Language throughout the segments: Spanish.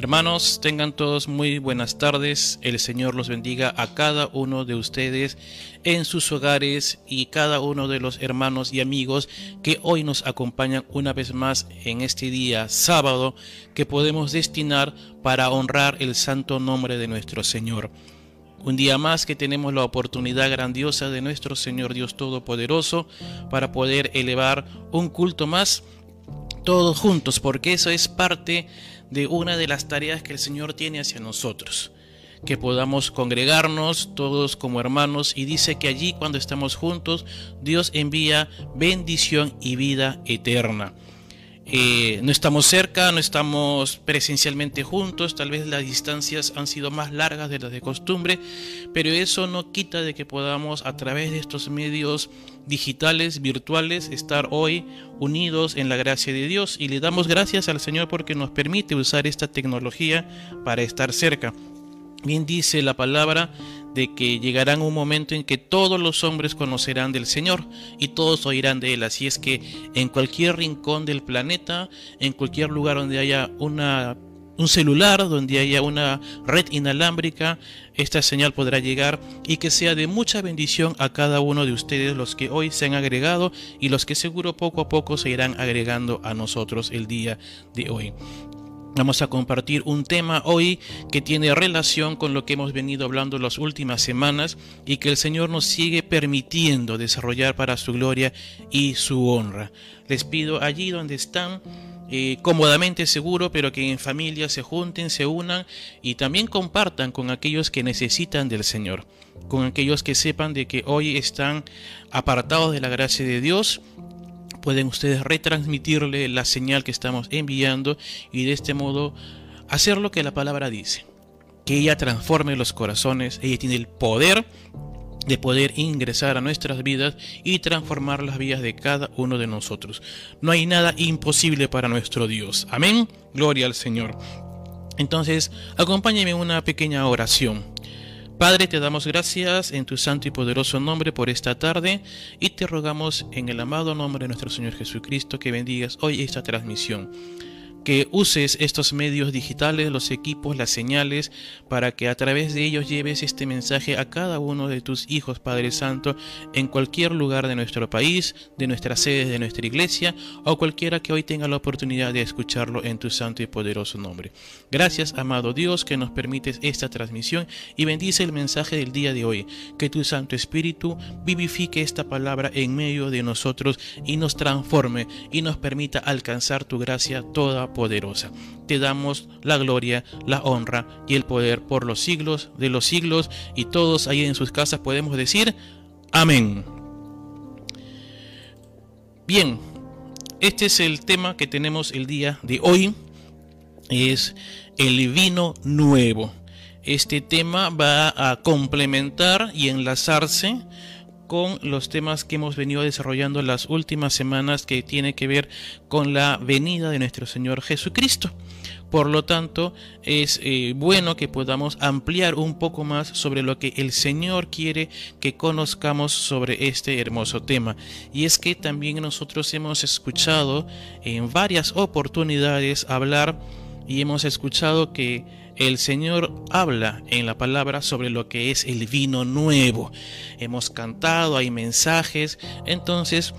Hermanos, tengan todos muy buenas tardes. El Señor los bendiga a cada uno de ustedes en sus hogares y cada uno de los hermanos y amigos que hoy nos acompañan una vez más en este día sábado que podemos destinar para honrar el santo nombre de nuestro Señor. Un día más que tenemos la oportunidad grandiosa de nuestro Señor Dios Todopoderoso para poder elevar un culto más todos juntos, porque eso es parte de una de las tareas que el Señor tiene hacia nosotros. Que podamos congregarnos todos como hermanos y dice que allí cuando estamos juntos Dios envía bendición y vida eterna. Eh, no estamos cerca, no estamos presencialmente juntos, tal vez las distancias han sido más largas de las de costumbre, pero eso no quita de que podamos a través de estos medios digitales, virtuales, estar hoy unidos en la gracia de Dios y le damos gracias al Señor porque nos permite usar esta tecnología para estar cerca. Bien dice la palabra de que llegará un momento en que todos los hombres conocerán del Señor y todos oirán de Él. Así es que en cualquier rincón del planeta, en cualquier lugar donde haya una, un celular, donde haya una red inalámbrica, esta señal podrá llegar y que sea de mucha bendición a cada uno de ustedes, los que hoy se han agregado y los que seguro poco a poco se irán agregando a nosotros el día de hoy. Vamos a compartir un tema hoy que tiene relación con lo que hemos venido hablando las últimas semanas y que el Señor nos sigue permitiendo desarrollar para su gloria y su honra. Les pido allí donde están, eh, cómodamente seguro, pero que en familia se junten, se unan y también compartan con aquellos que necesitan del Señor, con aquellos que sepan de que hoy están apartados de la gracia de Dios pueden ustedes retransmitirle la señal que estamos enviando y de este modo hacer lo que la palabra dice. Que ella transforme los corazones, ella tiene el poder de poder ingresar a nuestras vidas y transformar las vidas de cada uno de nosotros. No hay nada imposible para nuestro Dios. Amén. Gloria al Señor. Entonces, acompáñenme en una pequeña oración. Padre, te damos gracias en tu santo y poderoso nombre por esta tarde y te rogamos en el amado nombre de nuestro Señor Jesucristo que bendigas hoy esta transmisión que uses estos medios digitales, los equipos, las señales, para que a través de ellos lleves este mensaje a cada uno de tus hijos, Padre Santo, en cualquier lugar de nuestro país, de nuestras sedes, de nuestra iglesia, o cualquiera que hoy tenga la oportunidad de escucharlo en tu santo y poderoso nombre. Gracias, amado Dios, que nos permites esta transmisión y bendice el mensaje del día de hoy. Que tu Santo Espíritu vivifique esta palabra en medio de nosotros y nos transforme y nos permita alcanzar tu gracia toda poderosa. Te damos la gloria, la honra y el poder por los siglos de los siglos y todos ahí en sus casas podemos decir amén. Bien, este es el tema que tenemos el día de hoy. Es el vino nuevo. Este tema va a complementar y enlazarse con los temas que hemos venido desarrollando las últimas semanas que tiene que ver con la venida de nuestro Señor Jesucristo. Por lo tanto, es eh, bueno que podamos ampliar un poco más sobre lo que el Señor quiere que conozcamos sobre este hermoso tema. Y es que también nosotros hemos escuchado en varias oportunidades hablar y hemos escuchado que el Señor habla en la palabra sobre lo que es el vino nuevo. Hemos cantado, hay mensajes, entonces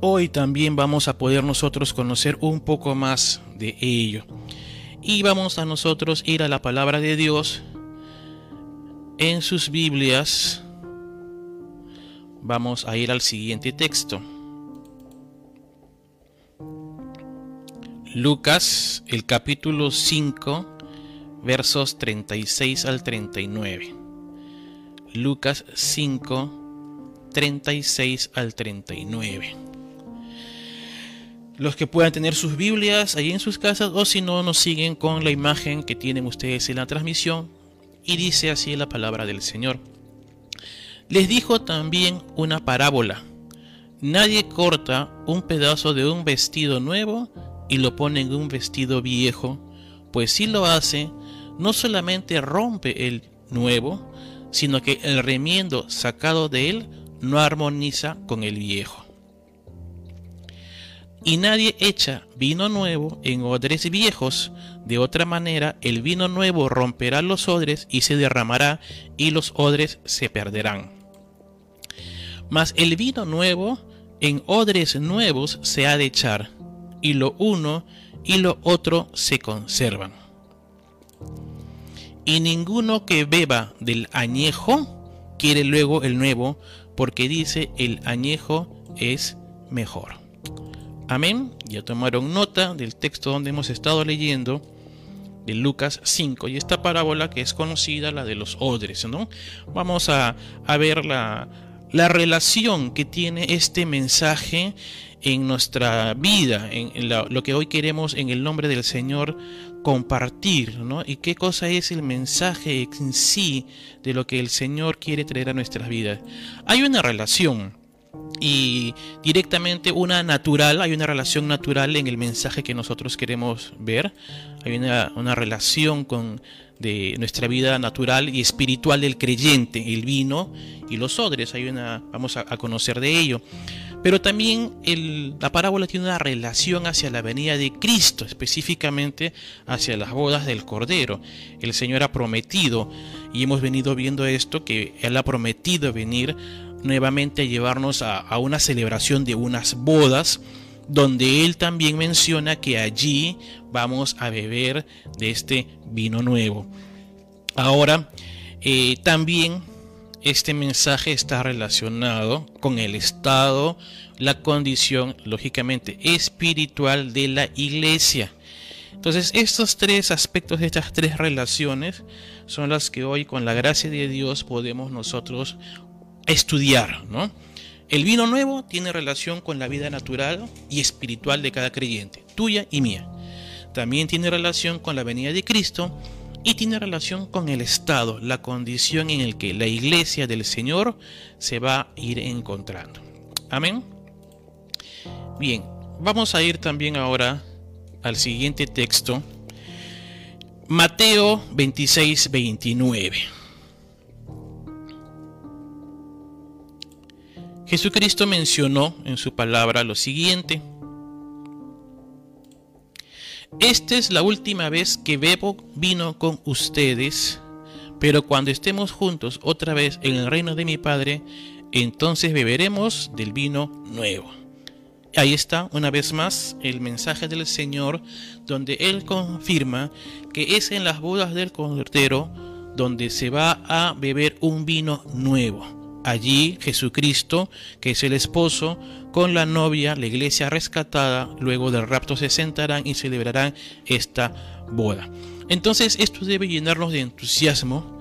hoy también vamos a poder nosotros conocer un poco más de ello. Y vamos a nosotros ir a la palabra de Dios en sus Biblias. Vamos a ir al siguiente texto. Lucas, el capítulo 5, versos 36 al 39. Lucas 5, 36 al 39. Los que puedan tener sus Biblias ahí en sus casas o si no nos siguen con la imagen que tienen ustedes en la transmisión y dice así la palabra del Señor. Les dijo también una parábola. Nadie corta un pedazo de un vestido nuevo y lo pone en un vestido viejo, pues si lo hace, no solamente rompe el nuevo, sino que el remiendo sacado de él no armoniza con el viejo. Y nadie echa vino nuevo en odres viejos. De otra manera, el vino nuevo romperá los odres y se derramará, y los odres se perderán. Mas el vino nuevo en odres nuevos se ha de echar, y lo uno y lo otro se conservan. Y ninguno que beba del añejo quiere luego el nuevo, porque dice el añejo es mejor. Amén. Ya tomaron nota del texto donde hemos estado leyendo de Lucas 5 y esta parábola que es conocida, la de los odres, ¿no? Vamos a, ver la, la relación que tiene este mensaje en nuestra vida, en, lo que hoy queremos en el nombre del Señor compartir, ¿no? Y qué cosa es el mensaje en sí de lo que el Señor quiere traer a nuestras vidas. Hay una relación y directamente una natural, hay una relación natural en el mensaje que nosotros queremos ver, hay una, una relación con de nuestra vida natural y espiritual del creyente, el vino y los odres, hay una, vamos a, conocer de ello. Pero también la parábola tiene una relación hacia la venida de Cristo, específicamente hacia las bodas del Cordero. El Señor ha prometido, y hemos venido viendo esto, que Él ha prometido venir nuevamente a llevarnos a, a una celebración de unas bodas donde él también menciona que allí vamos a beber de este vino nuevo. Ahora, eh, también este mensaje está relacionado con el estado, la condición, lógicamente, espiritual de la iglesia. Entonces, estos tres aspectos, estas tres relaciones, son las que hoy, con la gracia de Dios, podemos nosotros estudiar, ¿no? El vino nuevo tiene relación con la vida natural y espiritual de cada creyente, tuya y mía. También tiene relación con la venida de Cristo y tiene relación con el estado, la condición en el que la iglesia del Señor se va a ir encontrando. Amén. Bien, vamos a ir también ahora al siguiente texto. Mateo 26, 29. Jesucristo mencionó en su palabra lo siguiente. Esta es la última vez que bebo vino con ustedes, pero cuando estemos juntos otra vez en el reino de mi Padre, entonces beberemos del vino nuevo. Ahí está una vez más el mensaje del Señor donde Él confirma que es en las bodas del Cordero donde se va a beber un vino nuevo. Allí Jesucristo, que es el esposo, con la novia, la iglesia rescatada, luego del rapto se sentarán y celebrarán esta boda. Entonces esto debe llenarnos de entusiasmo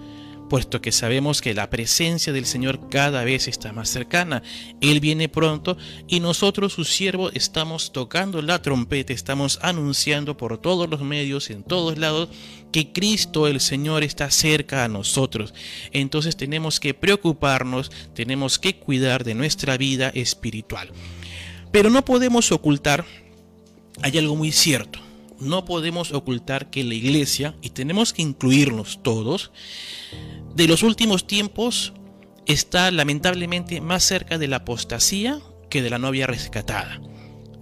puesto que sabemos que la presencia del Señor cada vez está más cercana. Él viene pronto y nosotros, sus siervos, estamos tocando la trompeta, estamos anunciando por todos los medios, en todos lados, que Cristo el Señor está cerca a nosotros. Entonces tenemos que preocuparnos, tenemos que cuidar de nuestra vida espiritual. Pero no podemos ocultar, hay algo muy cierto, no podemos ocultar que la iglesia, y tenemos que incluirnos todos, de los últimos tiempos está lamentablemente más cerca de la apostasía que de la novia rescatada.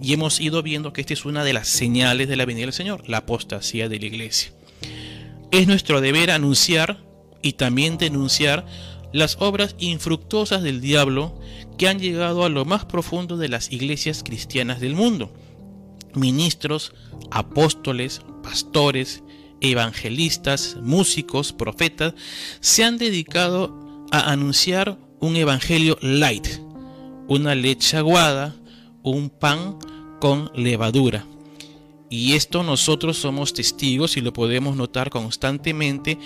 Y hemos ido viendo que esta es una de las señales de la venida del Señor, la apostasía de la iglesia. Es nuestro deber anunciar y también denunciar las obras infructuosas del diablo que han llegado a lo más profundo de las iglesias cristianas del mundo. Ministros, apóstoles, pastores, evangelistas, músicos, profetas, se han dedicado a anunciar un evangelio light, una leche aguada, un pan con levadura. Y esto nosotros somos testigos y lo podemos notar constantemente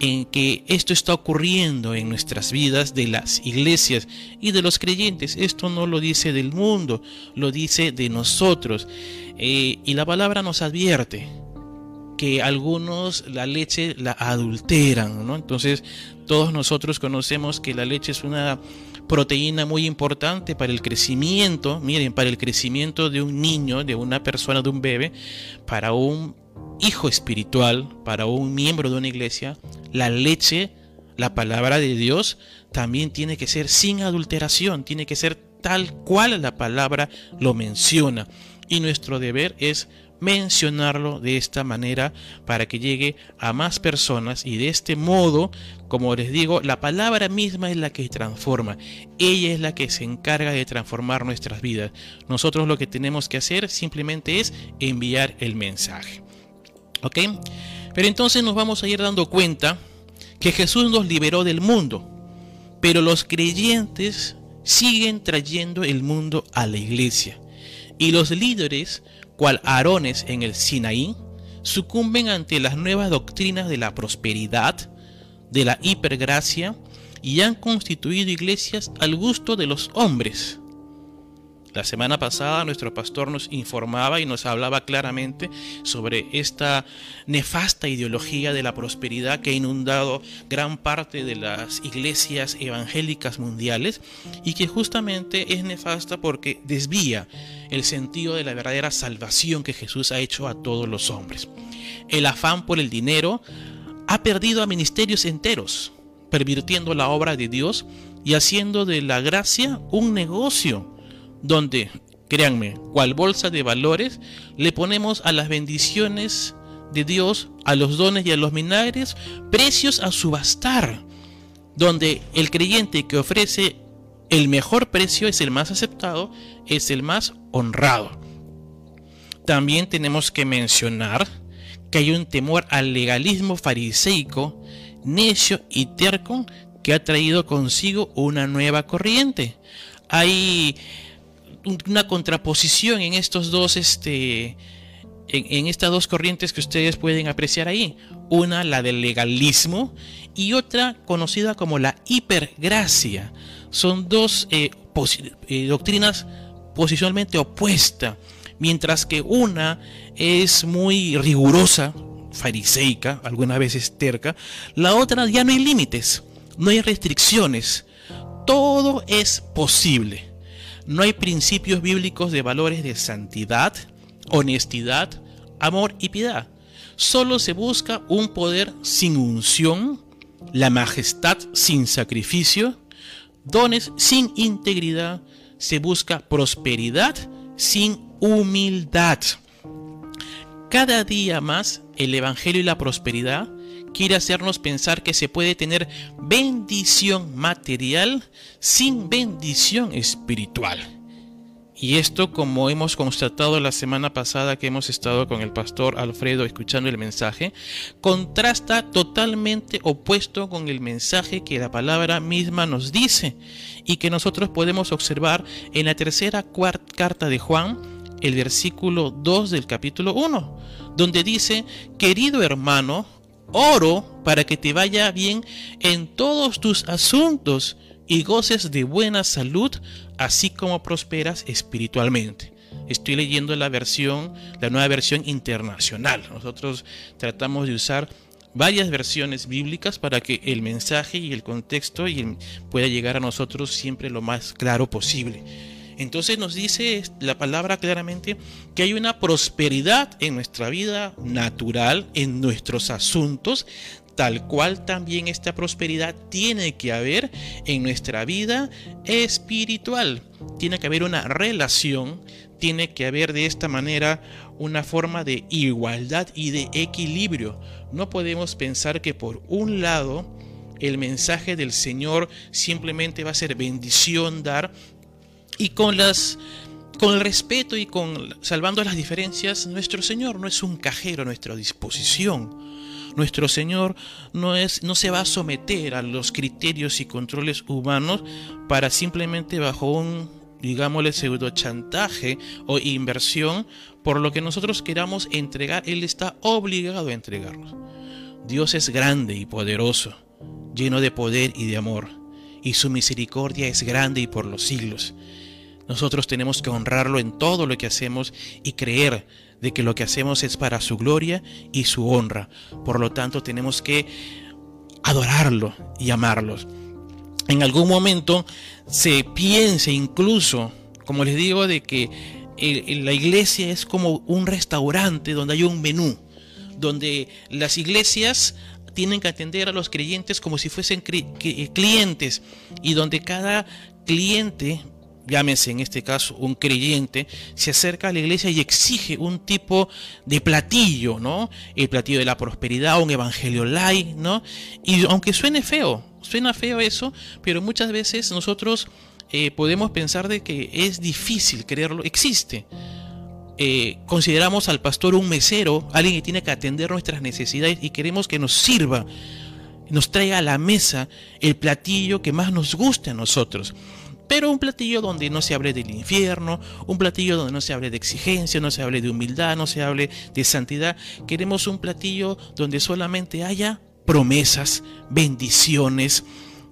en que esto está ocurriendo en nuestras vidas de las iglesias y de los creyentes. Esto no lo dice del mundo, lo dice de nosotros. Eh, y la palabra nos advierte que algunos la leche la adulteran, ¿no? Entonces todos nosotros conocemos que la leche es una proteína muy importante para el crecimiento, miren, para el crecimiento de un niño, de una persona, de un bebé, para un hijo espiritual, para un miembro de una iglesia, la leche, la palabra de Dios, también tiene que ser sin adulteración, tiene que ser tal cual la palabra lo menciona. y nuestro deber es mencionarlo de esta manera para que llegue a más personas y de este modo, como les digo, la palabra misma es la que transforma. Ella es la que se encarga de transformar nuestras vidas. Nosotros lo que tenemos que hacer simplemente es enviar el mensaje. ¿Ok? Pero entonces nos vamos a ir dando cuenta que Jesús nos liberó del mundo, pero los creyentes siguen trayendo el mundo a la iglesia. Y los líderes cual Aarones en el Sinaí, sucumben ante las nuevas doctrinas de la prosperidad, de la hipergracia, y han constituido iglesias al gusto de los hombres, la semana pasada nuestro pastor nos informaba y nos hablaba claramente sobre esta nefasta ideología de la prosperidad que ha inundado gran parte de las iglesias evangélicas mundiales y que justamente es nefasta porque desvía el sentido de la verdadera salvación que Jesús ha hecho a todos los hombres. El afán por el dinero ha perdido a ministerios enteros, pervirtiendo la obra de Dios y haciendo de la gracia un negocio donde, créanme, cual bolsa de valores, le ponemos a las bendiciones de Dios, a los dones y a los minagres, precios a subastar, donde el creyente que ofrece el mejor precio es el más aceptado, es el más honrado. También tenemos que mencionar que hay un temor al legalismo fariseico, necio y terco que ha traído consigo una nueva corriente. Hay una contraposición en estos dos, este, en, estas dos corrientes que ustedes pueden apreciar ahí. Una, la del legalismo, y otra conocida como la hipergracia. Son dos eh, eh, doctrinas posicionalmente opuestas. Mientras que una es muy rigurosa, fariseica, algunas veces terca, la otra ya no hay límites, no hay restricciones, todo es posible no hay principios bíblicos de valores de santidad, honestidad, amor y piedad. Solo se busca un poder sin unción, la majestad sin sacrificio, dones sin integridad, se busca prosperidad sin humildad. Cada día más el Evangelio y la prosperidad quiere hacernos pensar que se puede tener bendición material sin bendición espiritual. Y esto, como hemos constatado la semana pasada que hemos estado con el pastor Alfredo escuchando el mensaje, contrasta totalmente opuesto con el mensaje que la palabra misma nos dice y que nosotros podemos observar en la tercera carta de Juan, el versículo 2 del capítulo 1, donde dice, querido hermano, oro para que te vaya bien en todos tus asuntos y goces de buena salud, así como prosperas espiritualmente. Estoy leyendo la versión, la nueva versión internacional. Nosotros tratamos de usar varias versiones bíblicas para que el mensaje y el contexto pueda llegar a nosotros siempre lo más claro posible. Entonces nos dice la palabra claramente que hay una prosperidad en nuestra vida natural, en nuestros asuntos, tal cual también esta prosperidad tiene que haber en nuestra vida espiritual. Tiene que haber una relación, tiene que haber de esta manera una forma de igualdad y de equilibrio. No podemos pensar que por un lado el mensaje del Señor simplemente va a ser bendición dar y con las con el respeto y con salvando las diferencias, nuestro Señor no es un cajero a nuestra disposición. Nuestro Señor no es no se va a someter a los criterios y controles humanos para simplemente bajo un digámosle pseudo chantaje o inversión por lo que nosotros queramos entregar, él está obligado a entregarnos. Dios es grande y poderoso, lleno de poder y de amor, y su misericordia es grande y por los siglos. Nosotros tenemos que honrarlo en todo lo que hacemos y creer de que lo que hacemos es para su gloria y su honra. Por lo tanto, tenemos que adorarlo y amarlo. En algún momento se piense incluso, como les digo, de que la iglesia es como un restaurante donde hay un menú, donde las iglesias tienen que atender a los creyentes como si fuesen clientes y donde cada cliente llámese en este caso un creyente, se acerca a la iglesia y exige un tipo de platillo, ¿no? El platillo de la prosperidad, un evangelio light, ¿no? Y aunque suene feo, suena feo eso, pero muchas veces nosotros eh, podemos pensar de que es difícil creerlo, existe. Eh, consideramos al pastor un mesero, alguien que tiene que atender nuestras necesidades y queremos que nos sirva, nos traiga a la mesa el platillo que más nos guste a nosotros. Pero un platillo donde no se hable del infierno, un platillo donde no se hable de exigencia, no se hable de humildad, no se hable de santidad. Queremos un platillo donde solamente haya promesas, bendiciones,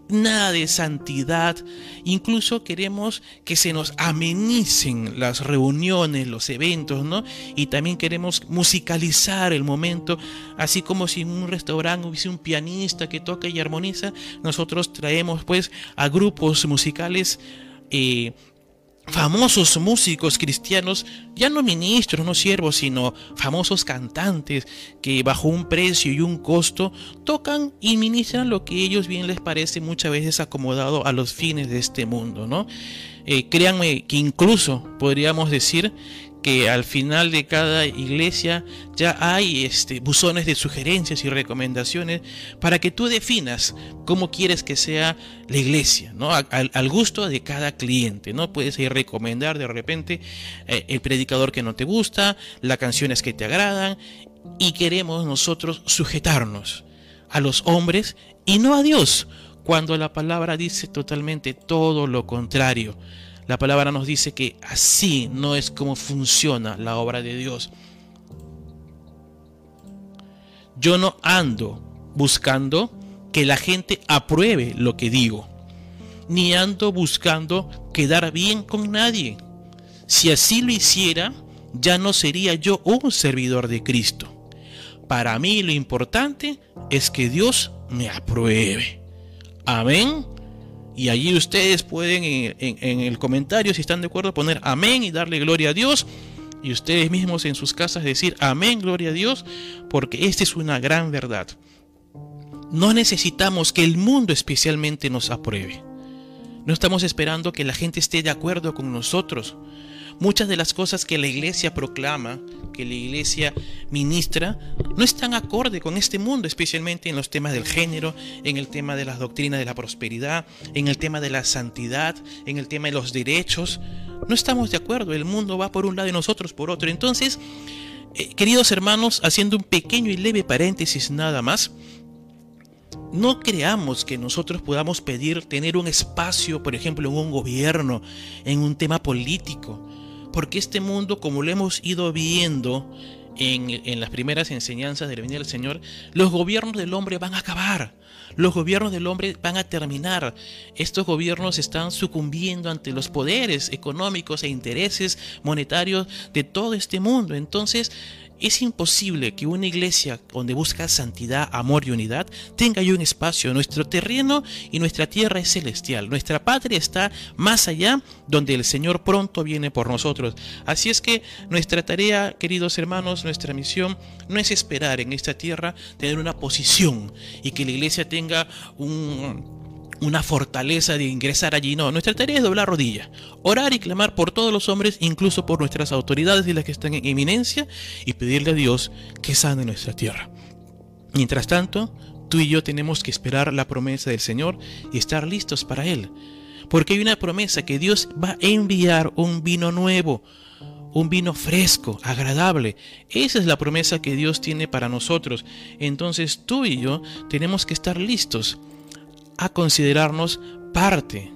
nada de santidad. Incluso queremos que se nos amenicen las reuniones, los eventos, ¿no? Y también queremos musicalizar el momento, así como si en un restaurante hubiese un pianista que toca y armoniza, nosotros traemos pues a grupos musicales eh, famosos músicos cristianos, ya no ministros, no siervos, sino famosos cantantes que bajo un precio y un costo tocan y ministran lo que ellos bien les parece muchas veces acomodado a los fines de este mundo, ¿no? Eh, créanme que incluso podríamos decir que al final de cada iglesia ya hay este, buzones de sugerencias y recomendaciones para que tú definas cómo quieres que sea la iglesia, ¿no? al, gusto de cada cliente. ¿no? Puedes ir recomendar de repente eh, el predicador que no te gusta, las canciones que te agradan, y queremos nosotros sujetarnos a los hombres y no a Dios, cuando la palabra dice totalmente todo lo contrario. La palabra nos dice que así no es como funciona la obra de Dios. Yo no ando buscando que la gente apruebe lo que digo, ni ando buscando quedar bien con nadie. Si así lo hiciera, ya no sería yo un servidor de Cristo. Para mí lo importante es que Dios me apruebe. Amén. Y allí ustedes pueden en, el comentario, si están de acuerdo, poner amén y darle gloria a Dios. Y ustedes mismos en sus casas decir amén, gloria a Dios, porque esta es una gran verdad. No necesitamos que el mundo especialmente nos apruebe. No estamos esperando que la gente esté de acuerdo con nosotros. Muchas de las cosas que la iglesia proclama, que la iglesia ministra, no están acorde con este mundo, especialmente en los temas del género, en el tema de las doctrinas de la prosperidad, en el tema de la santidad, en el tema de los derechos. No estamos de acuerdo, el mundo va por un lado y nosotros por otro. Entonces, eh, queridos hermanos, haciendo un pequeño y leve paréntesis nada más, no creamos que nosotros podamos pedir tener un espacio, por ejemplo, en un gobierno, en un tema político porque este mundo, como lo hemos ido viendo en, las primeras enseñanzas del venir del Señor, los gobiernos del hombre van a acabar. Los gobiernos del hombre van a terminar. Estos gobiernos están sucumbiendo ante los poderes económicos e intereses monetarios de todo este mundo. Entonces, es imposible que una iglesia donde busca santidad, amor y unidad tenga yo un espacio. Nuestro terreno y nuestra tierra es celestial. Nuestra patria está más allá donde el Señor pronto viene por nosotros. Así es que nuestra tarea, queridos hermanos, nuestra misión no es esperar en esta tierra tener una posición y que la iglesia tenga un una fortaleza de ingresar allí. No, nuestra tarea es doblar rodillas, orar y clamar por todos los hombres, incluso por nuestras autoridades y las que están en eminencia, y pedirle a Dios que sane nuestra tierra. Mientras tanto, tú y yo tenemos que esperar la promesa del Señor y estar listos para Él. Porque hay una promesa que Dios va a enviar un vino nuevo, un vino fresco, agradable. Esa es la promesa que Dios tiene para nosotros. Entonces tú y yo tenemos que estar listos a considerarnos parte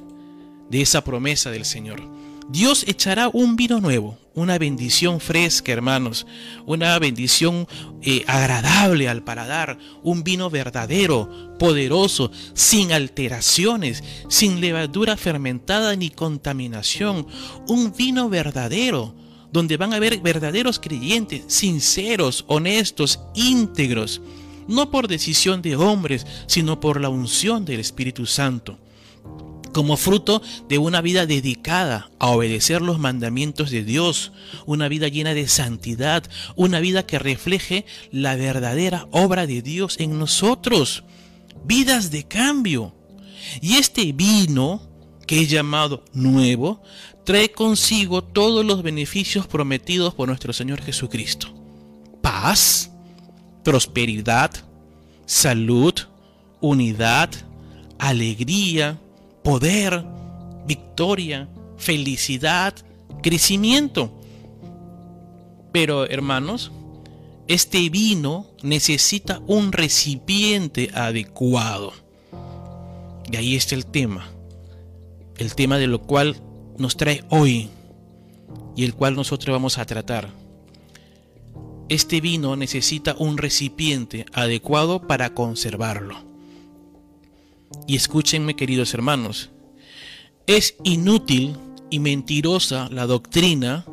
de esa promesa del Señor. Dios echará un vino nuevo, una bendición fresca, hermanos, una bendición eh, agradable al paladar, un vino verdadero, poderoso, sin alteraciones, sin levadura fermentada ni contaminación, un vino verdadero, donde van a haber verdaderos creyentes, sinceros, honestos, íntegros no por decisión de hombres, sino por la unción del Espíritu Santo, como fruto de una vida dedicada a obedecer los mandamientos de Dios, una vida llena de santidad, una vida que refleje la verdadera obra de Dios en nosotros, vidas de cambio. Y este vino que es llamado nuevo, trae consigo todos los beneficios prometidos por nuestro Señor Jesucristo. Paz, prosperidad, salud, unidad, alegría, poder, victoria, felicidad, crecimiento. Pero hermanos, este vino necesita un recipiente adecuado. Y ahí está el tema. El tema de lo cual nos trae hoy y el cual nosotros vamos a tratar. Este vino necesita un recipiente adecuado para conservarlo. Y escúchenme queridos hermanos, es inútil y mentirosa la doctrina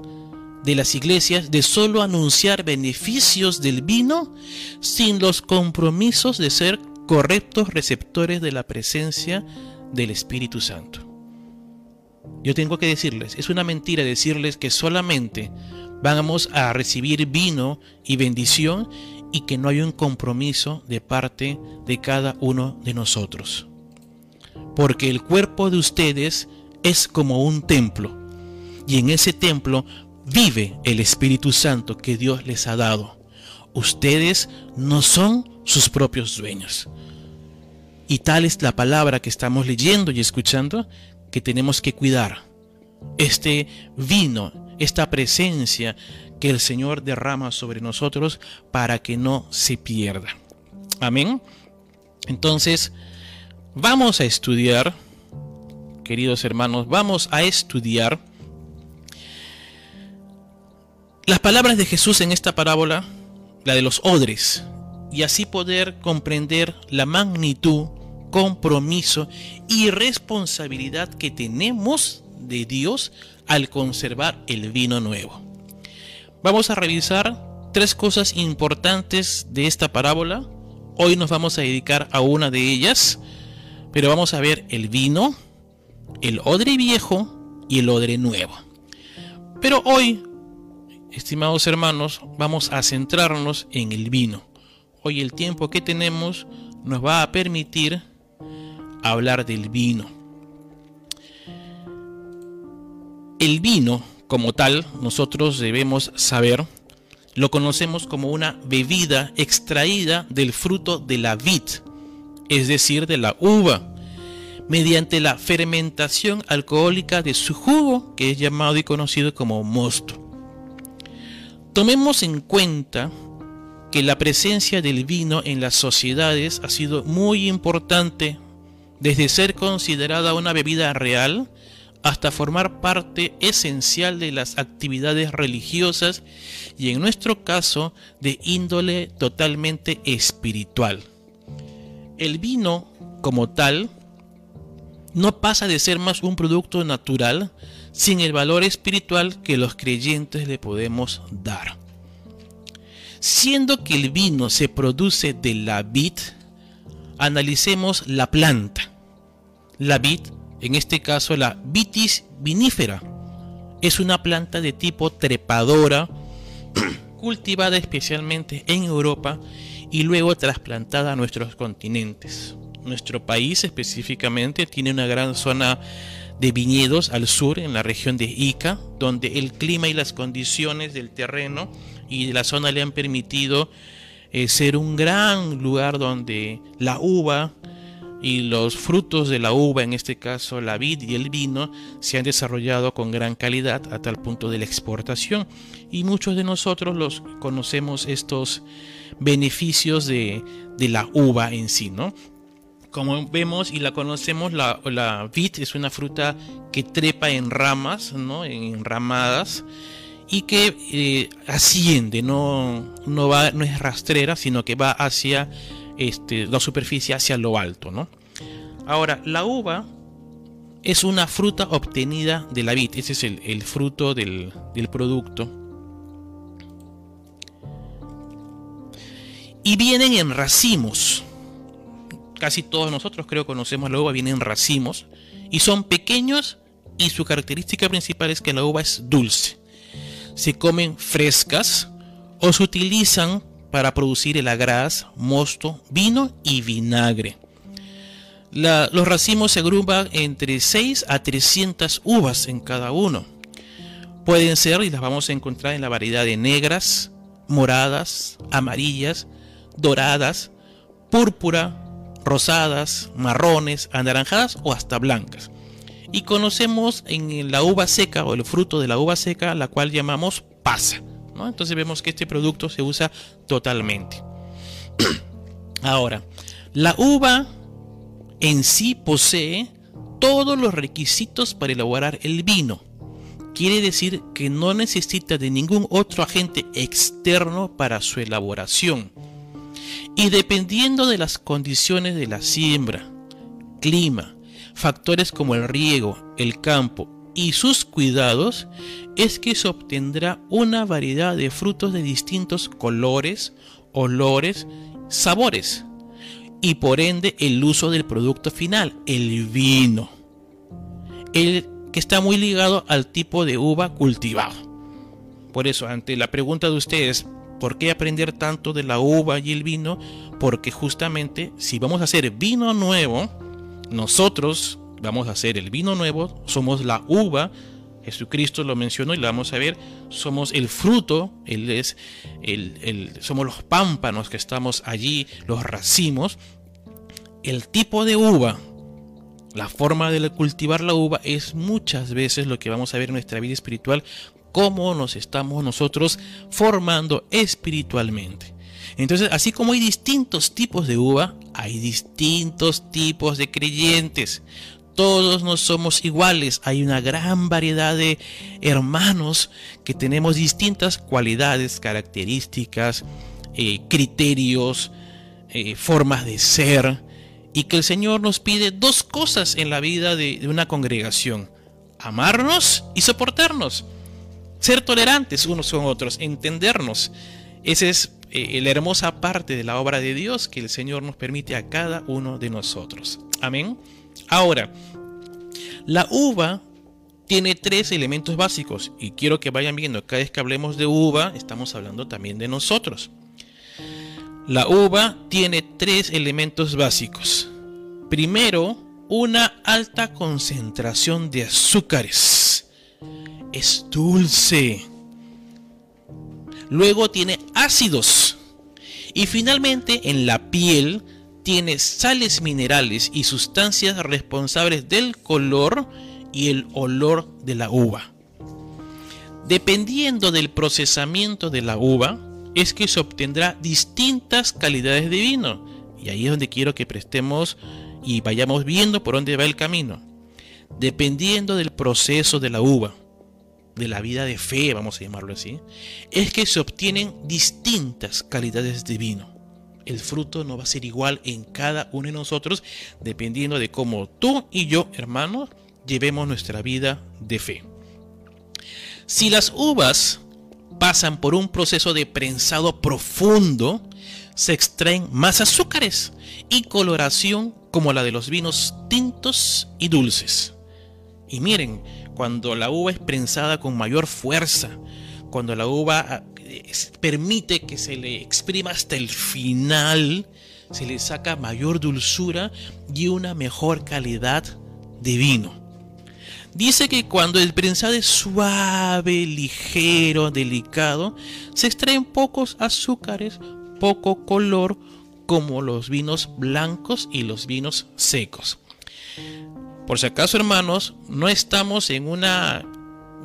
de las iglesias de solo anunciar beneficios del vino sin los compromisos de ser correctos receptores de la presencia del Espíritu Santo. Yo tengo que decirles, es una mentira decirles que solamente vamos a recibir vino y bendición y que no hay un compromiso de parte de cada uno de nosotros. Porque el cuerpo de ustedes es como un templo y en ese templo vive el Espíritu Santo que Dios les ha dado. Ustedes no son sus propios dueños. Y tal es la palabra que estamos leyendo y escuchando que tenemos que cuidar. Este vino, esta presencia que el Señor derrama sobre nosotros para que no se pierda. Amén. Entonces, vamos a estudiar, queridos hermanos, vamos a estudiar las palabras de Jesús en esta parábola, la de los odres, y así poder comprender la magnitud, compromiso y responsabilidad que tenemos de Dios al conservar el vino nuevo. Vamos a revisar tres cosas importantes de esta parábola. Hoy nos vamos a dedicar a una de ellas, pero vamos a ver el vino, el odre viejo y el odre nuevo. Pero hoy estimados hermanos, vamos a centrarnos en el vino. Hoy el tiempo que tenemos nos va a permitir hablar del vino. El vino, como tal, nosotros debemos saber, lo conocemos como una bebida extraída del fruto de la vid, es decir, de la uva, mediante la fermentación alcohólica de su jugo, que es llamado y conocido como mosto. Tomemos en cuenta que la presencia del vino en las sociedades ha sido muy importante desde ser considerada una bebida real hasta formar parte esencial de las actividades religiosas y en nuestro caso de índole totalmente espiritual. El vino como tal no pasa de ser más un producto natural sin el valor espiritual que los creyentes le podemos dar. Siendo que el vino se produce de la vid, analicemos la planta. La vid, en este caso la vitis vinífera, es una planta de tipo trepadora, cultivada especialmente en Europa y luego trasplantada a nuestros continentes. Nuestro país específicamente tiene una gran zona de viñedos al sur, en la región de Ica, donde el clima y las condiciones del terreno y de la zona le han permitido eh, ser un gran lugar donde la uva y los frutos de la uva, en este caso la vid y el vino, se han desarrollado con gran calidad a tal punto de la exportación. Y muchos de nosotros los conocemos estos beneficios de, de la uva en sí, ¿no? como vemos y la conocemos, la, la vid es una fruta que trepa en ramas, ¿no? en ramadas, y que eh, asciende, no, no, va, no es rastrera, sino que va hacia este, la superficie, hacia lo alto. ¿no? Ahora, la uva es una fruta obtenida de la vid, ese es el, fruto del, del producto. Y vienen en racimos casi todos nosotros creo conocemos la uva, vienen en racimos y son pequeños y su característica principal es que la uva es dulce. Se comen frescas o se utilizan para producir el agraz, mosto, vino y vinagre. los racimos se agrupan entre 6 a 300 uvas en cada uno. Pueden ser, y las vamos a encontrar en la variedad de negras, moradas, amarillas, doradas, púrpura, rosadas, marrones, anaranjadas o hasta blancas. Y conocemos en la uva seca o el fruto de la uva seca, la cual llamamos pasa. Entonces vemos que este producto se usa totalmente. Ahora, la uva en sí posee todos los requisitos para elaborar el vino. Quiere decir que no necesita de ningún otro agente externo para su elaboración. Y dependiendo de las condiciones de la siembra, clima, factores como el riego, el campo y sus cuidados, es que se obtendrá una variedad de frutos de distintos colores, olores, sabores y por ende el uso del producto final, el vino, el que está muy ligado al tipo de uva cultivado. Por eso, ante la pregunta de ustedes, ¿por qué aprender tanto de la uva y el vino? Porque justamente si vamos a hacer vino nuevo, nosotros vamos a hacer el vino nuevo, somos la uva, Jesucristo lo mencionó y lo vamos a ver, somos el fruto, él es el, somos los pámpanos que estamos allí, los racimos. El tipo de uva, la forma de cultivar la uva es muchas veces lo que vamos a ver en nuestra vida espiritual, cómo nos estamos nosotros formando espiritualmente. Entonces, así como hay distintos tipos de uva, hay distintos tipos de creyentes todos no somos iguales. Hay una gran variedad de hermanos que tenemos distintas cualidades, características, eh, criterios, eh, formas de ser. Y que el Señor nos pide dos cosas en la vida de, de una congregación. Amarnos y soportarnos. Ser tolerantes unos con otros. Entendernos. Esa es eh, la hermosa parte de la obra de Dios que el Señor nos permite a cada uno de nosotros. Amén. Ahora, la uva tiene tres elementos básicos y quiero que vayan viendo, cada vez que hablemos de uva, estamos hablando también de nosotros. La uva tiene tres elementos básicos. Primero, una alta concentración de azúcares. Es dulce. Luego tiene ácidos. Y finalmente en la piel tiene sales minerales y sustancias responsables del color y el olor de la uva. Dependiendo del procesamiento de la uva, es que se obtendrá distintas calidades de vino. Y ahí es donde quiero que prestemos y vayamos viendo por dónde va el camino. Dependiendo del proceso de la uva, de la vida de fe, vamos a llamarlo así, es que se obtienen distintas calidades de vino el fruto no va a ser igual en cada uno de nosotros, dependiendo de cómo tú y yo, hermanos, llevemos nuestra vida de fe. Si las uvas pasan por un proceso de prensado profundo, se extraen más azúcares y coloración como la de los vinos tintos y dulces. Y miren, cuando la uva es prensada con mayor fuerza, cuando la uva permite que se le exprima hasta el final, se le saca mayor dulzura y una mejor calidad de vino. Dice que cuando el prensado es suave, ligero, delicado, se extraen pocos azúcares, poco color, como los vinos blancos y los vinos secos. Por si acaso, hermanos, no estamos en una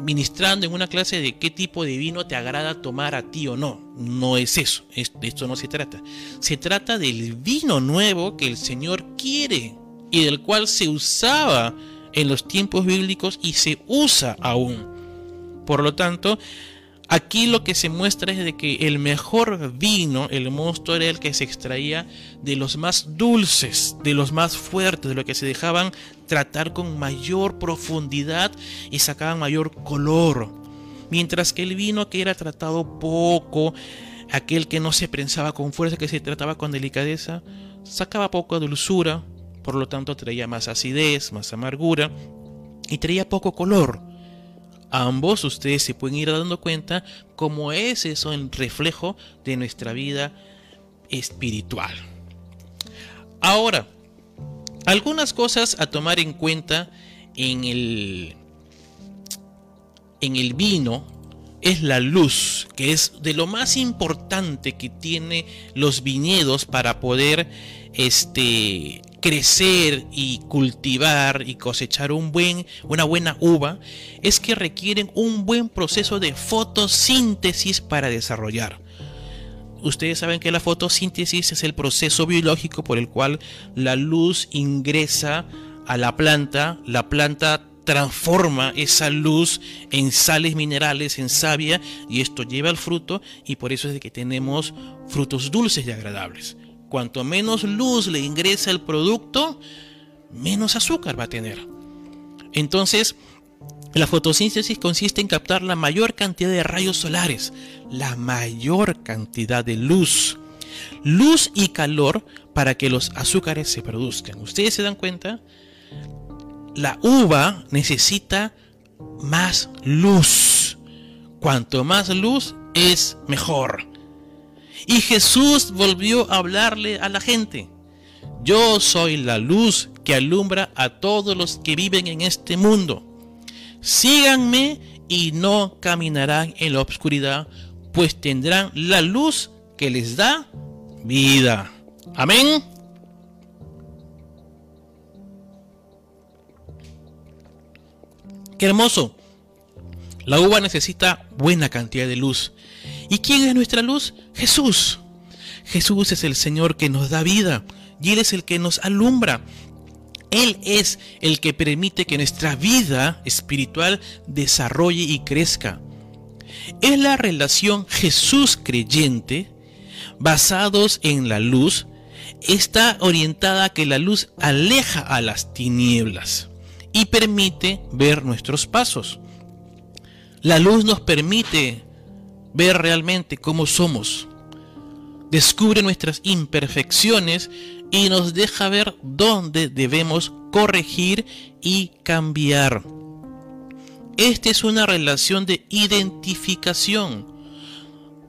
ministrando en una clase de qué tipo de vino te agrada tomar a ti o no. No es eso, de esto no se trata. Se trata del vino nuevo que el Señor quiere y del cual se usaba en los tiempos bíblicos y se usa aún. Por lo tanto, Aquí lo que se muestra es de que el mejor vino, el monstruo era el que se extraía de los más dulces, de los más fuertes, de los que se dejaban tratar con mayor profundidad y sacaban mayor color. Mientras que el vino que era tratado poco, aquel que no se prensaba con fuerza, que se trataba con delicadeza, sacaba poco dulzura, por lo tanto traía más acidez, más amargura y traía poco color ambos ustedes se pueden ir dando cuenta cómo es eso el reflejo de nuestra vida espiritual. Ahora, Algunas cosas a tomar en cuenta en el, en el vino es la luz, que es de lo más importante que tiene los viñedos para poder este, crecer y cultivar y cosechar un buen, una buena uva, es que requieren un buen proceso de fotosíntesis para desarrollar. Ustedes saben que la fotosíntesis es el proceso biológico por el cual la luz ingresa a la planta, la planta transforma esa luz en sales minerales, en savia, y esto lleva al fruto, y por eso es de que tenemos frutos dulces y agradables. Cuanto menos luz le ingresa el producto, menos azúcar va a tener. Entonces, la fotosíntesis consiste en captar la mayor cantidad de rayos solares, la mayor cantidad de luz, luz y calor para que los azúcares se produzcan. ¿Ustedes se dan cuenta? la uva necesita más luz. Cuanto más luz es mejor. Y Jesús volvió a hablarle a la gente. Yo soy la luz que alumbra a todos los que viven en este mundo. Síganme y no caminarán en la oscuridad, pues tendrán la luz que les da vida. Amén. Qué hermoso. La uva necesita buena cantidad de luz. ¿Y quién es nuestra luz? Jesús. Jesús es el Señor que nos da vida y Él es el que nos alumbra. Él es el que permite que nuestra vida espiritual desarrolle y crezca. Es la relación Jesús creyente, basados en la luz, está orientada a que la luz aleja a las tinieblas y permite ver nuestros pasos. La luz nos permite ver realmente cómo somos. Descubre nuestras imperfecciones y nos deja ver dónde debemos corregir y cambiar. Esta es una relación de identificación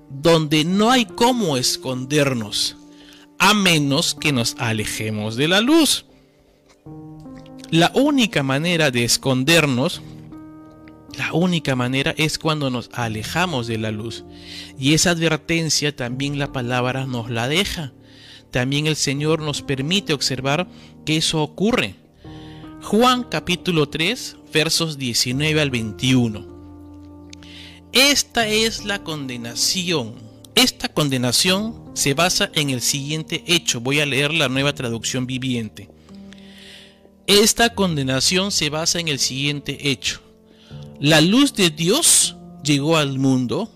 donde no hay cómo escondernos a menos que nos alejemos de la luz. La única manera de escondernos, la única manera es cuando nos alejamos de la luz. Y esa advertencia también la palabra nos la deja. También el Señor nos permite observar que eso ocurre. Juan capítulo 3, versos 19 al 21. Esta es la condenación. Esta condenación se basa en el siguiente hecho. Voy a leer la nueva traducción viviente. Esta condenación se basa en el siguiente hecho. La luz de Dios llegó al mundo,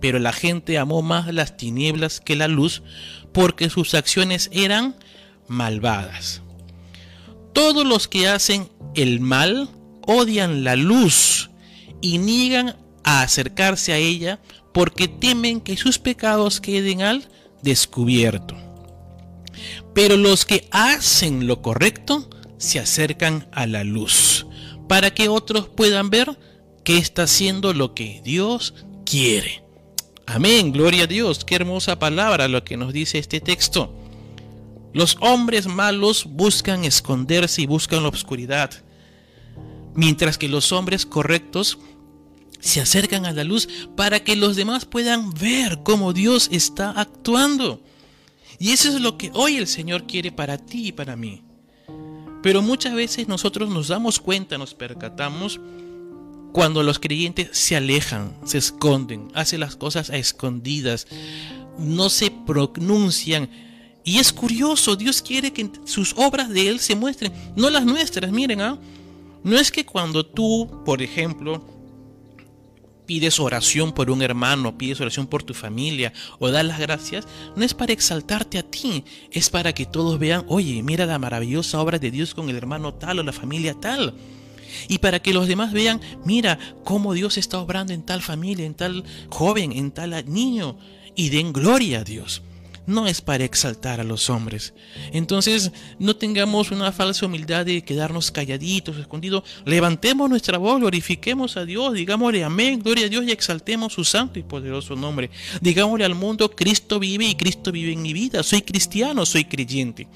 pero la gente amó más las tinieblas que la luz porque sus acciones eran malvadas. Todos los que hacen el mal odian la luz y niegan a acercarse a ella porque temen que sus pecados queden al descubierto. Pero los que hacen lo correcto se acercan a la luz, para que otros puedan ver está haciendo lo que Dios quiere. Amén, gloria a Dios, qué hermosa palabra lo que nos dice este texto. Los hombres malos buscan esconderse y buscan la oscuridad, mientras que los hombres correctos se acercan a la luz para que los demás puedan ver cómo Dios está actuando. Y eso es lo que hoy el Señor quiere para ti y para mí. Pero muchas veces nosotros nos damos cuenta, nos percatamos cuando los creyentes se alejan, se esconden, hacen las cosas a escondidas, no se pronuncian. Y es curioso, Dios quiere que sus obras de Él se muestren, no las nuestras, miren, ¿ah? No es que cuando tú, por ejemplo, pides oración por un hermano, pides oración por tu familia o das las gracias, no es para exaltarte a ti, es para que todos vean, oye, mira la maravillosa obra de Dios con el hermano tal o la familia tal. Y para que los demás vean, mira cómo Dios está obrando en tal familia, en tal joven, en tal niño, y den gloria a Dios no es para exaltar a los hombres. Entonces, no tengamos una falsa humildad de quedarnos calladitos, escondidos. Levantemos nuestra voz, glorifiquemos a Dios, digámosle amén, gloria a Dios y exaltemos su santo y poderoso nombre. Digámosle al mundo, Cristo vive y Cristo vive en mi vida. Soy cristiano, soy creyente.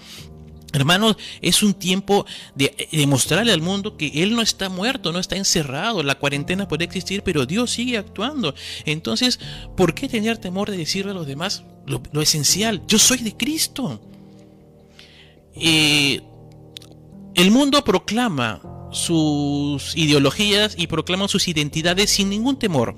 Hermanos, es un tiempo de, mostrarle al mundo que Él no está muerto, no está encerrado. La cuarentena puede existir, pero Dios sigue actuando. Entonces, ¿por qué tener temor de decirle a los demás lo, esencial? Yo soy de Cristo. Eh, el mundo proclama sus ideologías y proclama sus identidades sin ningún temor.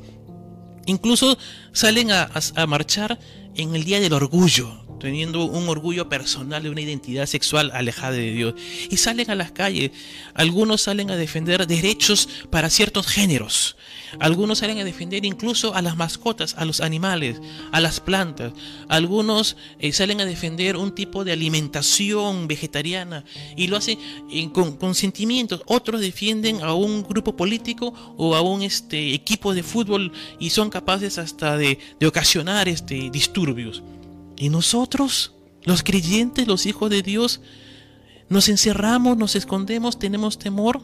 Incluso salen a marchar en el Día del Orgullo, teniendo un orgullo personal de una identidad sexual alejada de Dios. Y salen a las calles. Algunos salen a defender derechos para ciertos géneros. Algunos salen a defender incluso a las mascotas, a los animales, a las plantas. Algunos eh, salen a defender un tipo de alimentación vegetariana y lo hacen eh, con, sentimientos. Otros defienden a un grupo político o a un este, equipo de fútbol y son capaces hasta de, de ocasionar este, disturbios. Y nosotros, los creyentes, los hijos de Dios, nos encerramos, nos escondemos, tenemos temor.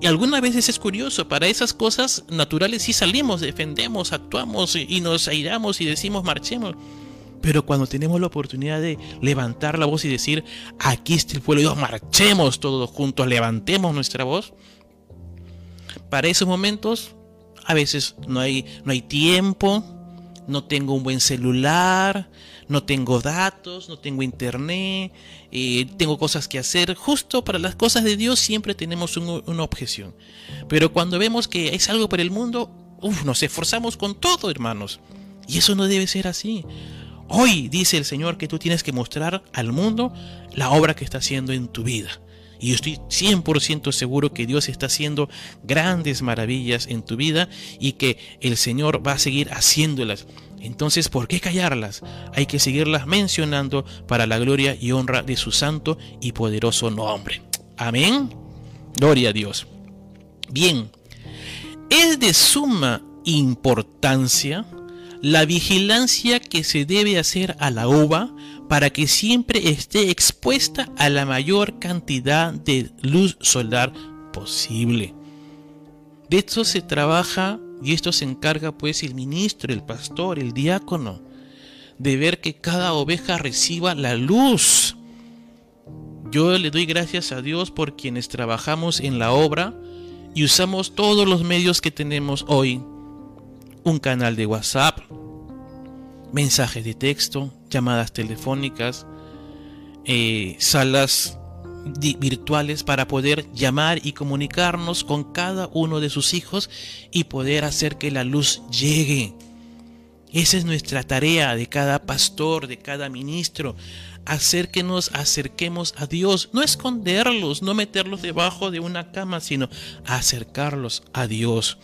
Y algunas veces es curioso, para esas cosas naturales sí salimos, defendemos, actuamos y nos airamos y decimos marchemos. Pero cuando tenemos la oportunidad de levantar la voz y decir, aquí está el pueblo de Dios, marchemos todos juntos, levantemos nuestra voz. Para esos momentos, a veces no hay, no hay tiempo, no tengo un buen celular, no tengo datos, no tengo internet, eh, tengo cosas que hacer. Justo para las cosas de Dios siempre tenemos una objeción. Pero cuando vemos que es algo para el mundo, nos esforzamos con todo, hermanos. Y eso no debe ser así. Hoy dice el Señor que tú tienes que mostrar al mundo la obra que está haciendo en tu vida. Y estoy 100% seguro que Dios está haciendo grandes maravillas en tu vida y que el Señor va a seguir haciéndolas. Entonces, ¿por qué callarlas? Hay que seguirlas mencionando para la gloria y honra de su santo y poderoso nombre. Amén. Gloria a Dios. Bien, es de suma importancia la vigilancia que se debe hacer a la uva para que siempre esté expuesta a la mayor cantidad de luz solar posible. De esto se trabaja y esto se encarga pues el ministro, el pastor, el diácono, de ver que cada oveja reciba la luz. Yo le doy gracias a Dios por quienes trabajamos en la obra y usamos todos los medios que tenemos hoy. Un canal de WhatsApp, mensajes de texto, llamadas telefónicas, eh, salas virtuales para poder llamar y comunicarnos con cada uno de sus hijos y poder hacer que la luz llegue. Esa es nuestra tarea de cada pastor, de cada ministro, hacer que nos acerquemos a Dios, no esconderlos, no meterlos debajo de una cama, sino acercarlos a Dios.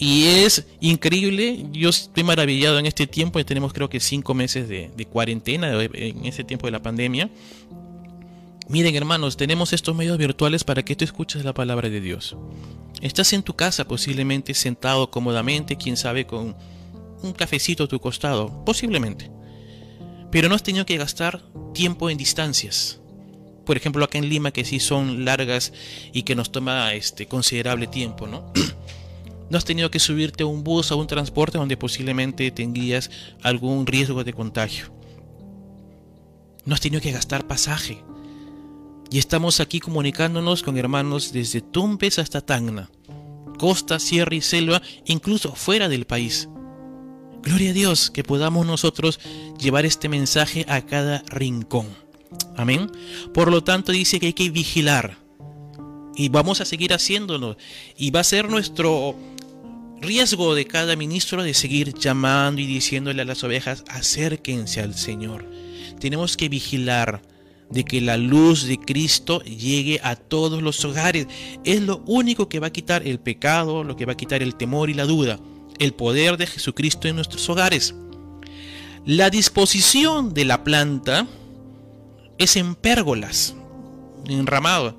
Y es increíble, yo estoy maravillado en este tiempo, tenemos creo que cinco meses de, cuarentena en ese tiempo de la pandemia. Miren hermanos, tenemos estos medios virtuales para que tú escuches la palabra de Dios. Estás en tu casa posiblemente sentado cómodamente, quién sabe, con un cafecito a tu costado, posiblemente. Pero no has tenido que gastar tiempo en distancias. Por ejemplo, acá en Lima, que sí son largas y que nos toma este considerable tiempo, ¿no? No has tenido que subirte a un bus o a un transporte donde posiblemente tendrías algún riesgo de contagio. No has tenido que gastar pasaje. Y estamos aquí comunicándonos con hermanos desde Tumbes hasta Tacna, costa, sierra y selva, incluso fuera del país. Gloria a Dios que podamos nosotros llevar este mensaje a cada rincón. Amén. Por lo tanto dice que hay que vigilar. Y vamos a seguir haciéndolo. Y va a ser nuestro riesgo de cada ministro de seguir llamando y diciéndole a las ovejas, acérquense al Señor. Tenemos que vigilar de que la luz de Cristo llegue a todos los hogares. Es lo único que va a quitar el pecado, lo que va a quitar el temor y la duda. El poder de Jesucristo en nuestros hogares. La disposición de la planta es en pérgolas, enramado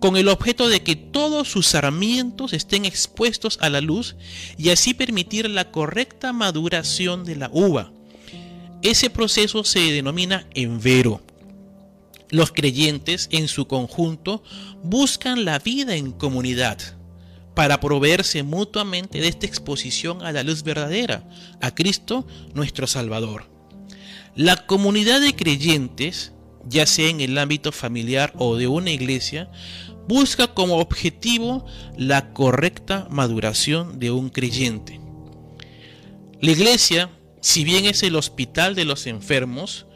con el objeto de que todos sus sarmientos estén expuestos a la luz y así permitir la correcta maduración de la uva. Ese proceso se denomina envero. Los creyentes en su conjunto buscan la vida en comunidad para proveerse mutuamente de esta exposición a la luz verdadera, a Cristo nuestro Salvador. La comunidad de creyentes ya sea en el ámbito familiar o de una iglesia, busca como objetivo la correcta maduración de un creyente. La iglesia, si bien es el hospital de los enfermos,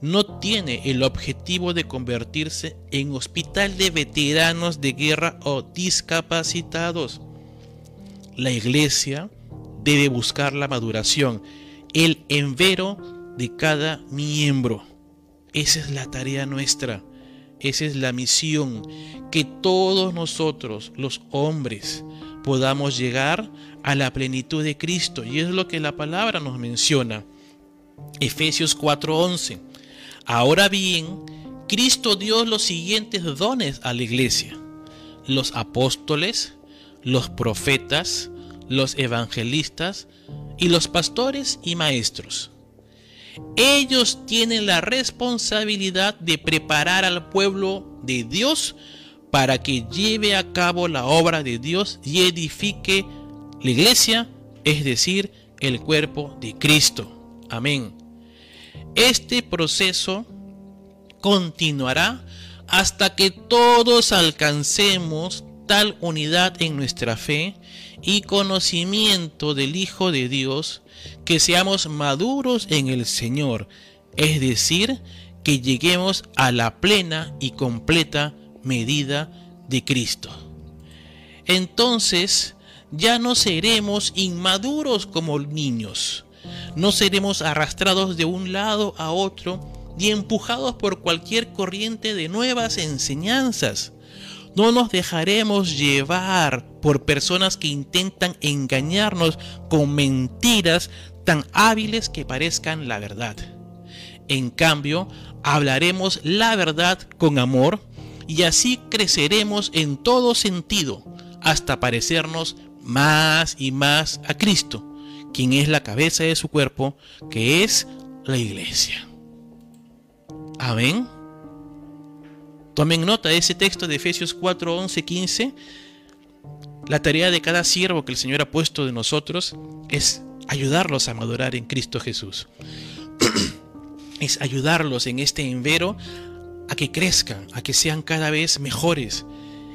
no tiene el objetivo de convertirse en hospital de veteranos de guerra o discapacitados. La iglesia debe buscar la maduración, el envero de cada miembro. Esa es la tarea nuestra, esa es la misión, que todos nosotros, los hombres, podamos llegar a la plenitud de Cristo. Y es lo que la palabra nos menciona. Efesios 4:11. Ahora bien, Cristo dio los siguientes dones a la iglesia. Los apóstoles, los profetas, los evangelistas y los pastores y maestros. Ellos tienen la responsabilidad de preparar al pueblo de Dios para que lleve a cabo la obra de Dios y edifique la iglesia, es decir, el cuerpo de Cristo. Amén. Este proceso continuará hasta que todos alcancemos tal unidad en nuestra fe y conocimiento del Hijo de Dios que seamos maduros en el Señor, es decir, que lleguemos a la plena y completa medida de Cristo. Entonces ya no seremos inmaduros como niños, no seremos arrastrados de un lado a otro ni empujados por cualquier corriente de nuevas enseñanzas. No nos dejaremos llevar por personas que intentan engañarnos con mentiras tan hábiles que parezcan la verdad. En cambio, hablaremos la verdad con amor y así creceremos en todo sentido hasta parecernos más y más a Cristo, quien es la cabeza de su cuerpo, que es la iglesia. Amén. Tomen nota de ese texto de Efesios 4, 11, 15. La tarea de cada siervo que el Señor ha puesto de nosotros es ayudarlos a madurar en Cristo Jesús. es ayudarlos en este envero a que crezcan, a que sean cada vez mejores.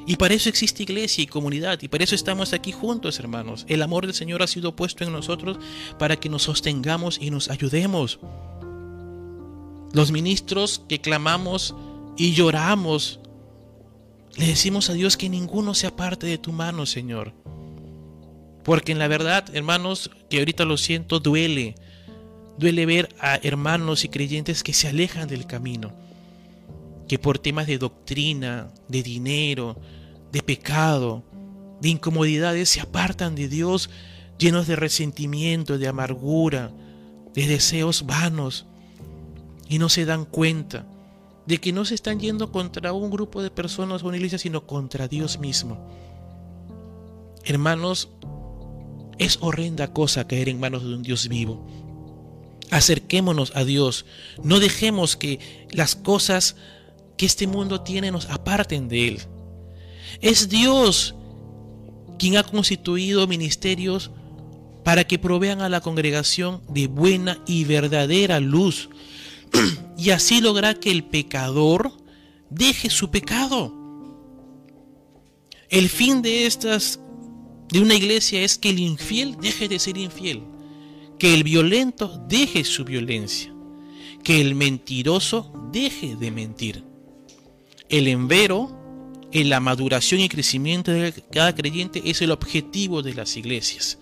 Y para eso existe iglesia y comunidad, y para eso estamos aquí juntos, hermanos. El amor del Señor ha sido puesto en nosotros para que nos sostengamos y nos ayudemos. Los ministros que clamamos y lloramos, le decimos a Dios que ninguno sea parte de tu mano, Señor. Porque en la verdad, hermanos, que ahorita lo siento, duele. Duele ver a hermanos y creyentes que se alejan del camino que por temas de doctrina, de dinero, de pecado, de incomodidades se apartan de Dios llenos de resentimiento, de amargura, de deseos vanos y no se dan cuenta de que no se están yendo contra un grupo de personas o una iglesia, sino contra Dios mismo. Hermanos, es horrenda cosa caer en manos de un Dios vivo. Acerquémonos a Dios, no dejemos que las cosas que este mundo tiene nos aparten de Él. Es Dios quien ha constituido ministerios para que provean a la congregación de buena y verdadera luz y así lograr que el pecador deje su pecado. El fin de estas de una iglesia es que el infiel deje de ser infiel, que el violento deje su violencia, que el mentiroso deje de mentir el envero en la maduración y crecimiento de cada creyente es el objetivo de las iglesias.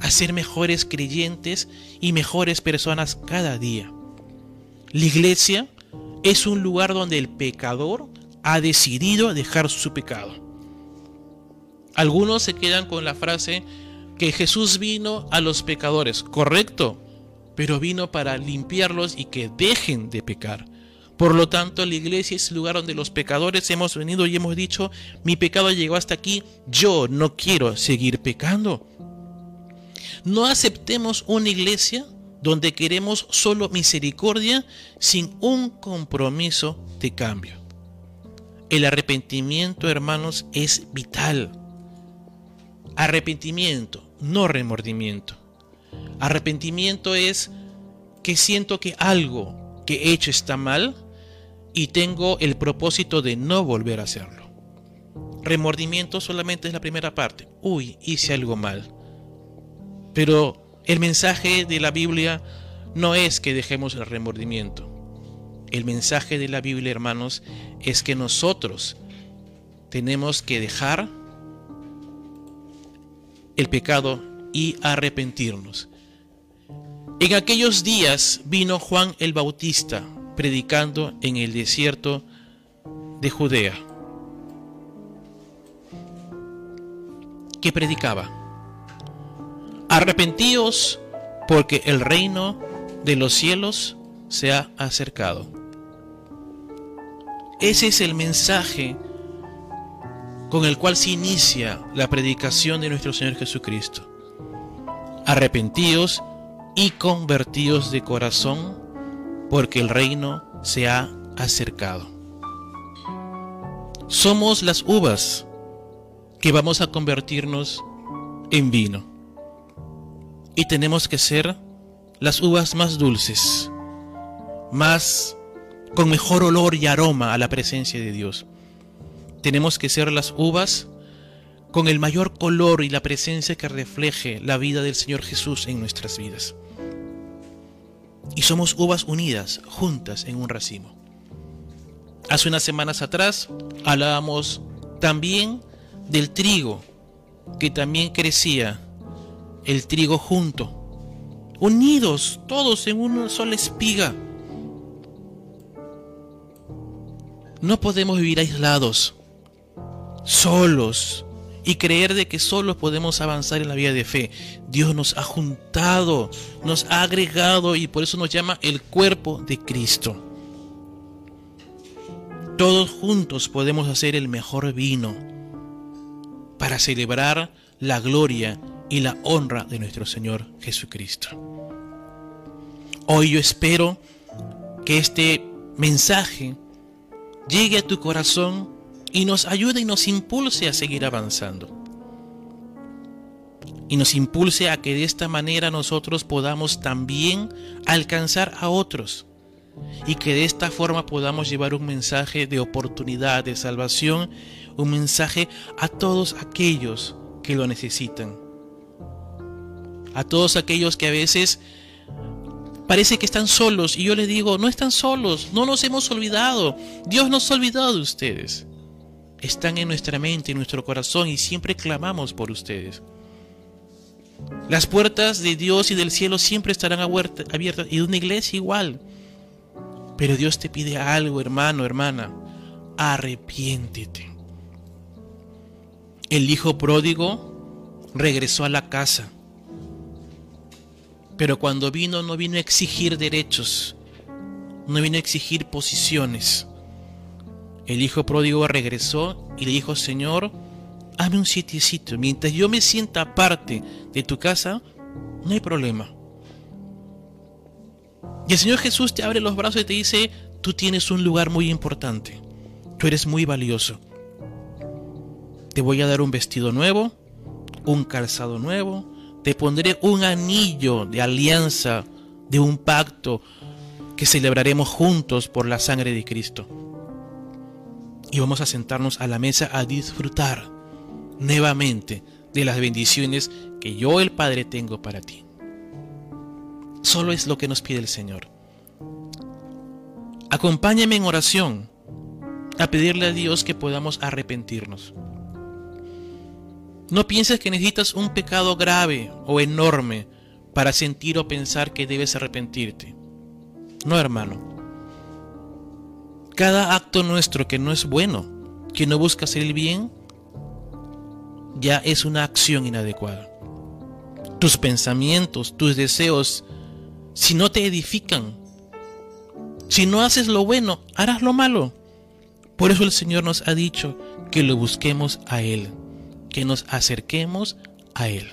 Hacer mejores creyentes y mejores personas cada día. La iglesia es un lugar donde el pecador ha decidido dejar su pecado. Algunos se quedan con la frase que Jesús vino a los pecadores, correcto, pero vino para limpiarlos y que dejen de pecar. Por lo tanto, la iglesia es el lugar donde los pecadores hemos venido y hemos dicho, mi pecado llegó hasta aquí, yo no quiero seguir pecando. No aceptemos una iglesia donde queremos solo misericordia sin un compromiso de cambio. El arrepentimiento, hermanos, es vital. Arrepentimiento, no remordimiento. Arrepentimiento es que siento que algo que he hecho está mal y tengo el propósito de no volver a hacerlo. Remordimiento solamente es la primera parte. Uy, hice algo mal. Pero el mensaje de la Biblia no es que dejemos el remordimiento. El mensaje de la Biblia, hermanos, es que nosotros tenemos que dejar el pecado y arrepentirnos. En aquellos días vino Juan el Bautista predicando en el desierto de Judea. ¿Qué predicaba? Arrepentíos porque el reino de los cielos se ha acercado. Ese es el mensaje con el cual se inicia la predicación de nuestro Señor Jesucristo. Arrepentíos y convertíos de corazón, porque el reino se ha acercado. Somos las uvas que vamos a convertirnos en vino. Y tenemos que ser las uvas más dulces, más con mejor olor y aroma a la presencia de Dios. Tenemos que ser las uvas con el mayor color y la presencia que refleje la vida del Señor Jesús en nuestras vidas. Y somos uvas unidas, juntas en un racimo. Hace unas semanas atrás hablábamos también del trigo, que también crecía, el trigo junto, unidos todos en una sola espiga. No podemos vivir aislados solos y creer de que solos podemos avanzar en la vida de fe. Dios nos ha juntado, nos ha agregado y por eso nos llama el cuerpo de Cristo. Todos juntos podemos hacer el mejor vino para celebrar la gloria y la honra de nuestro Señor Jesucristo. Hoy yo espero que este mensaje llegue a tu corazón y nos ayude y nos impulse a seguir avanzando. Y nos impulse a que de esta manera nosotros podamos también alcanzar a otros. Y que de esta forma podamos llevar un mensaje de oportunidad, de salvación, un mensaje a todos aquellos que lo necesitan. A todos aquellos que a veces parece que están solos. Y yo les digo, no están solos, no nos hemos olvidado. Dios nos ha olvidado de ustedes están en nuestra mente, en nuestro corazón y siempre clamamos por ustedes. Las puertas de Dios y del cielo siempre estarán abiertas y de una iglesia igual. Pero Dios te pide algo, hermano, hermana. Arrepiéntete. El hijo pródigo regresó a la casa. Pero cuando vino no vino a exigir derechos, no vino a exigir posiciones. El hijo pródigo regresó y le dijo, Señor, hazme un sitiecito. Mientras yo me sienta aparte de tu casa, no hay problema. Y el Señor Jesús te abre los brazos y te dice, tú tienes un lugar muy importante. Tú eres muy valioso. Te voy a dar un vestido nuevo, un calzado nuevo, te pondré un anillo de alianza, de un pacto que celebraremos juntos por la sangre de Cristo y vamos a sentarnos a la mesa a disfrutar nuevamente de las bendiciones que yo el Padre tengo para ti. Solo es lo que nos pide el Señor. Acompáñame en oración a pedirle a Dios que podamos arrepentirnos. No pienses que necesitas un pecado grave o enorme para sentir o pensar que debes arrepentirte. No, hermano. Cada acto nuestro que no es bueno, que no busca hacer el bien, ya es una acción inadecuada. Tus pensamientos, tus deseos, si no te edifican, si no haces lo bueno, harás lo malo. Por eso el Señor nos ha dicho que lo busquemos a Él, que nos acerquemos a Él.